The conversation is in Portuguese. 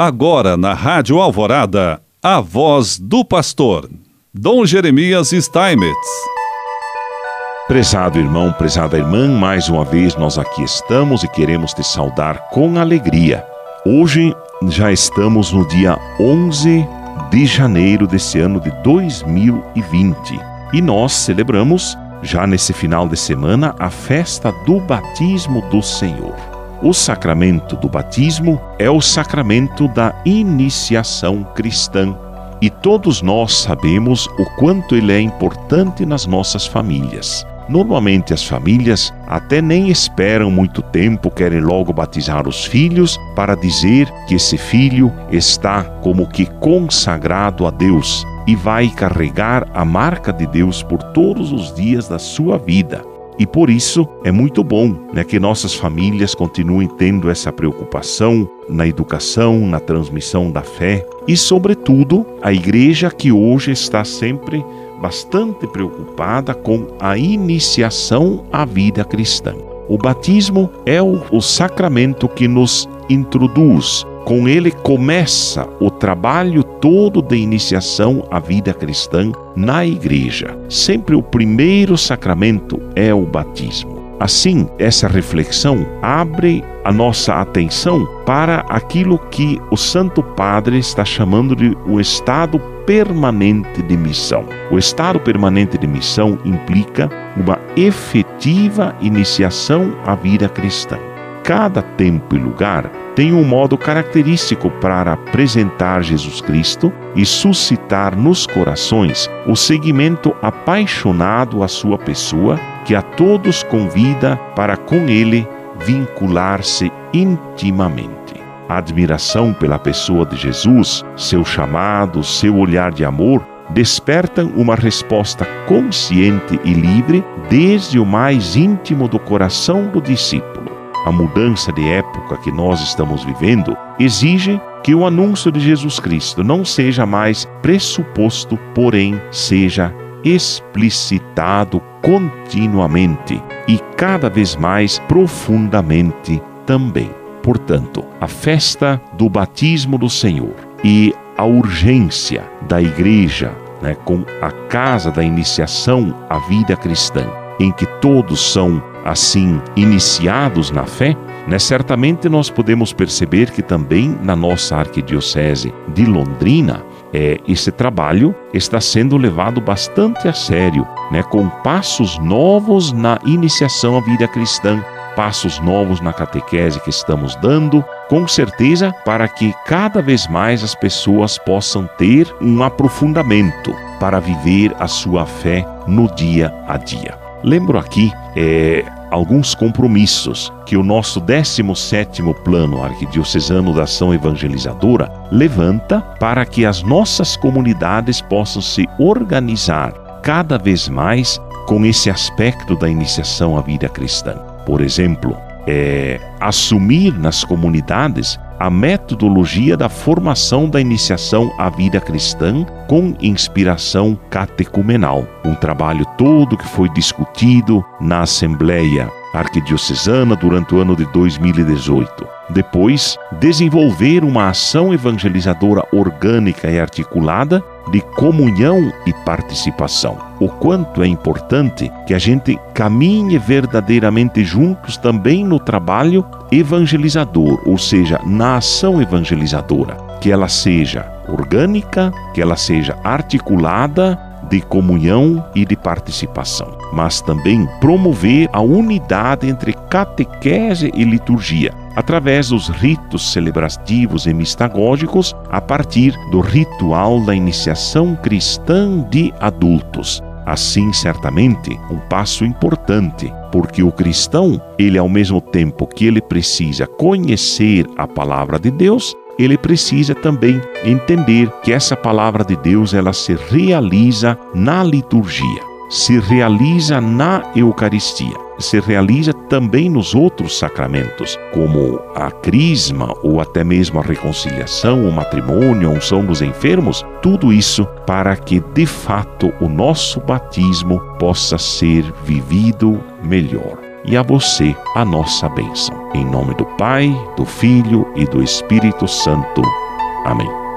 Agora na Rádio Alvorada, a voz do pastor, Dom Jeremias Steinmetz. Prezado irmão, prezada irmã, mais uma vez nós aqui estamos e queremos te saudar com alegria. Hoje já estamos no dia 11 de janeiro desse ano de 2020 e nós celebramos, já nesse final de semana, a festa do batismo do Senhor. O sacramento do batismo é o sacramento da iniciação cristã. E todos nós sabemos o quanto ele é importante nas nossas famílias. Normalmente as famílias até nem esperam muito tempo, querem logo batizar os filhos para dizer que esse filho está como que consagrado a Deus e vai carregar a marca de Deus por todos os dias da sua vida. E por isso é muito bom né, que nossas famílias continuem tendo essa preocupação na educação, na transmissão da fé e, sobretudo, a igreja que hoje está sempre bastante preocupada com a iniciação à vida cristã. O batismo é o, o sacramento que nos introduz com ele começa o trabalho todo de iniciação à vida cristã na igreja. Sempre o primeiro sacramento é o batismo. Assim, essa reflexão abre a nossa atenção para aquilo que o Santo Padre está chamando de o estado permanente de missão. O estado permanente de missão implica uma efetiva iniciação à vida cristã. Cada tempo e lugar tem um modo característico para apresentar Jesus Cristo e suscitar nos corações o seguimento apaixonado à sua pessoa, que a todos convida para com ele vincular-se intimamente. A admiração pela pessoa de Jesus, seu chamado, seu olhar de amor, despertam uma resposta consciente e livre desde o mais íntimo do coração do discípulo a mudança de época que nós estamos vivendo exige que o anúncio de Jesus Cristo não seja mais pressuposto, porém seja explicitado continuamente e cada vez mais profundamente também. Portanto, a festa do batismo do Senhor e a urgência da igreja, né, com a casa da iniciação à vida cristã, em que todos são assim iniciados na fé, né, certamente nós podemos perceber que também na nossa arquidiocese de Londrina, é, esse trabalho está sendo levado bastante a sério, né, com passos novos na iniciação à vida cristã, passos novos na catequese que estamos dando, com certeza para que cada vez mais as pessoas possam ter um aprofundamento para viver a sua fé no dia a dia. Lembro aqui é, alguns compromissos que o nosso 17º Plano Arquidiocesano da Ação Evangelizadora levanta para que as nossas comunidades possam se organizar cada vez mais com esse aspecto da iniciação à vida cristã. Por exemplo, é, assumir nas comunidades a metodologia da formação da iniciação à vida cristã com inspiração catecumenal. Um trabalho todo que foi discutido na Assembleia Arquidiocesana durante o ano de 2018. Depois, desenvolver uma ação evangelizadora orgânica e articulada de comunhão e participação. O quanto é importante que a gente caminhe verdadeiramente juntos também no trabalho evangelizador, ou seja, na ação evangelizadora, que ela seja orgânica, que ela seja articulada de comunhão e de participação, mas também promover a unidade entre catequese e liturgia, através dos ritos celebrativos e mistagógicos, a partir do ritual da iniciação cristã de adultos. Assim, certamente, um passo importante, porque o cristão, ele ao mesmo tempo que ele precisa conhecer a palavra de Deus, ele precisa também entender que essa palavra de Deus ela se realiza na liturgia, se realiza na Eucaristia, se realiza também nos outros sacramentos, como a crisma ou até mesmo a reconciliação, o matrimônio, a unção dos enfermos, tudo isso para que de fato o nosso batismo possa ser vivido melhor e a você a nossa bênção. Em nome do Pai, do Filho e do Espírito Santo. Amém.